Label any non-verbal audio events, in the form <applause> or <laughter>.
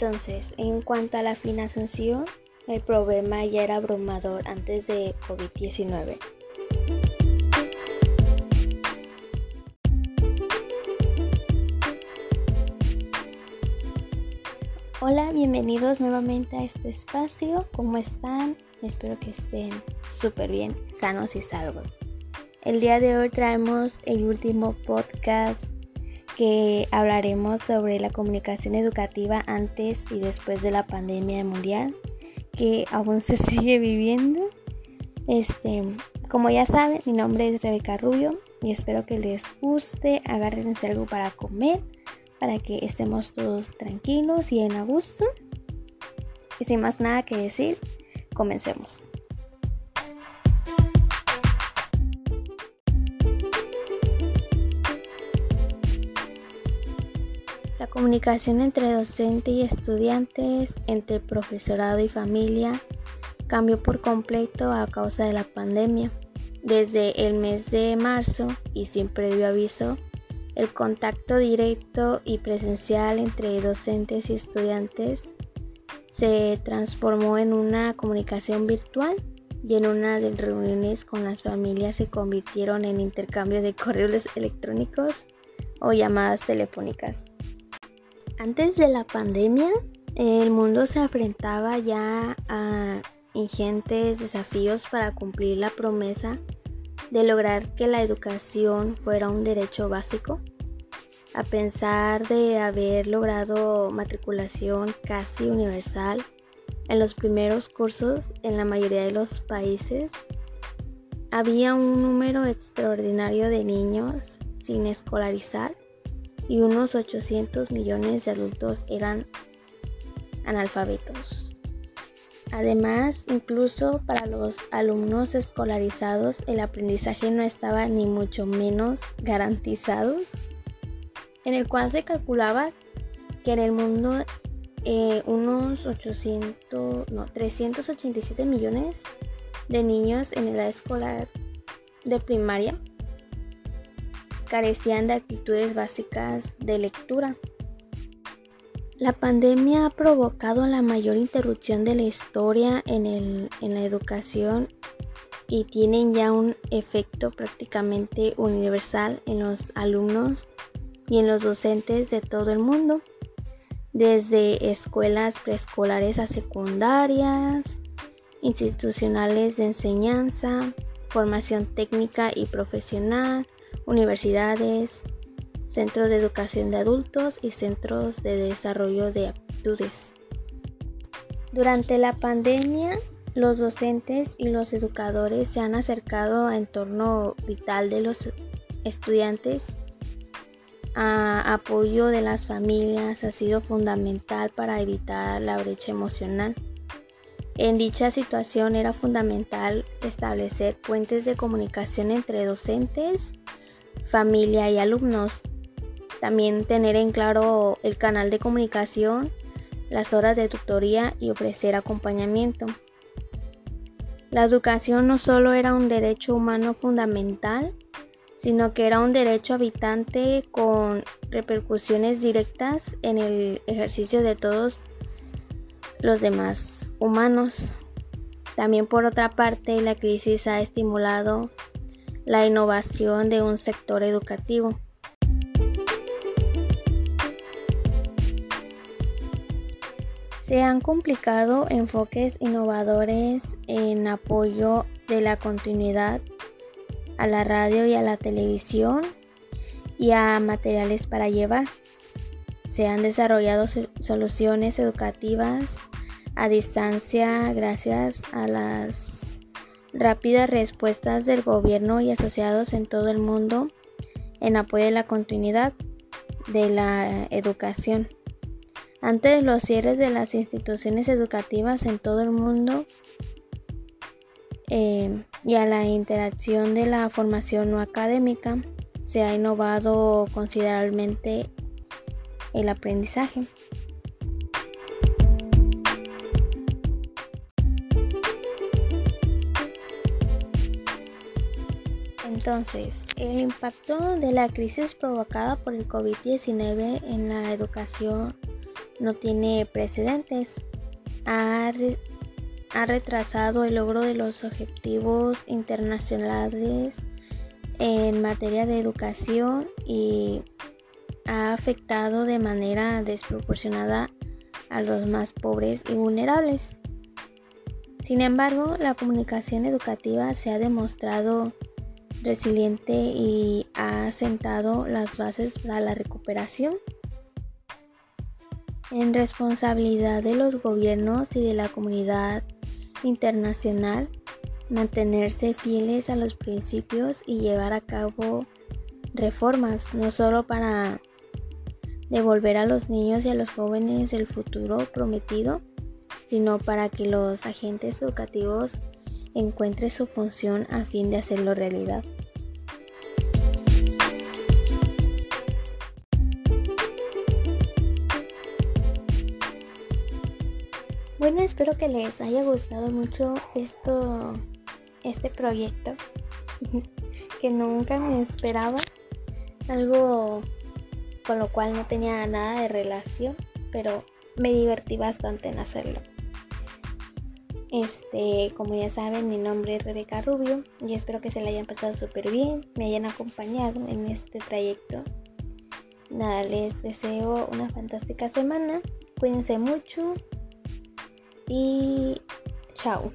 Entonces, en cuanto a la financiación, el problema ya era abrumador antes de COVID-19. Hola, bienvenidos nuevamente a este espacio. ¿Cómo están? Espero que estén súper bien, sanos y salvos. El día de hoy traemos el último podcast que hablaremos sobre la comunicación educativa antes y después de la pandemia mundial que aún se <laughs> sigue viviendo. Este, como ya saben, mi nombre es Rebeca Rubio y espero que les guste, agárrense algo para comer, para que estemos todos tranquilos y en a gusto. Y sin más nada que decir, comencemos. Comunicación entre docente y estudiantes, entre profesorado y familia, cambió por completo a causa de la pandemia. Desde el mes de marzo y sin previo aviso, el contacto directo y presencial entre docentes y estudiantes se transformó en una comunicación virtual y en una de reuniones con las familias se convirtieron en intercambio de correos electrónicos o llamadas telefónicas. Antes de la pandemia, el mundo se enfrentaba ya a ingentes desafíos para cumplir la promesa de lograr que la educación fuera un derecho básico. A pesar de haber logrado matriculación casi universal en los primeros cursos en la mayoría de los países, había un número extraordinario de niños sin escolarizar y unos 800 millones de adultos eran analfabetos. Además, incluso para los alumnos escolarizados el aprendizaje no estaba ni mucho menos garantizado, en el cual se calculaba que en el mundo eh, unos 800, no, 387 millones de niños en edad escolar de primaria carecían de actitudes básicas de lectura. La pandemia ha provocado la mayor interrupción de la historia en, la educación y tienen ya un efecto prácticamente universal en los alumnos y en los docentes de todo el mundo, desde escuelas preescolares a secundarias, institucionales de enseñanza, formación técnica y profesional, universidades, centros de educación de adultos y centros de desarrollo de aptitudes. Durante la pandemia, los docentes y los educadores se han acercado a entorno vital de los estudiantes. A apoyo de las familias ha sido fundamental para evitar la brecha emocional. En dicha situación era fundamental establecer puentes de comunicación entre docentes familia y alumnos. También tener en claro el canal de comunicación, las horas de tutoría y ofrecer acompañamiento. La educación no solo era un derecho humano fundamental, sino que era un derecho habitante con repercusiones directas en el ejercicio de todos los demás humanos. También por otra parte, la crisis ha estimulado la innovación de un sector educativo. Se han complicado enfoques innovadores en apoyo de la continuidad a la radio y a la televisión y a materiales para llevar. Se han desarrollado soluciones educativas a distancia gracias a las rápidas respuestas del gobierno y asociados en todo el mundo en apoyo de la continuidad de la educación. Antes de los cierres de las instituciones educativas en todo el mundo eh, y a la interacción de la formación no académica, se ha innovado considerablemente el aprendizaje. Entonces, el impacto de la crisis provocada por el COVID-19 en la educación no tiene precedentes. Ha, ha retrasado el logro de los objetivos internacionales en materia de educación y ha afectado de manera desproporcionada a los más pobres y vulnerables. Sin embargo, la comunicación educativa se ha demostrado resiliente y ha sentado las bases para la recuperación. En responsabilidad de los gobiernos y de la comunidad internacional, mantenerse fieles a los principios y llevar a cabo reformas, no solo para devolver a los niños y a los jóvenes el futuro prometido, sino para que los agentes educativos encuentren su función a fin de hacerlo realidad. Bueno, espero que les haya gustado mucho esto, este proyecto <laughs> que nunca me esperaba. Algo con lo cual no tenía nada de relación, pero me divertí bastante en hacerlo. Este, como ya saben, mi nombre es Rebeca Rubio y espero que se la hayan pasado súper bien, me hayan acompañado en este trayecto. Nada, les deseo una fantástica semana, cuídense mucho y chao.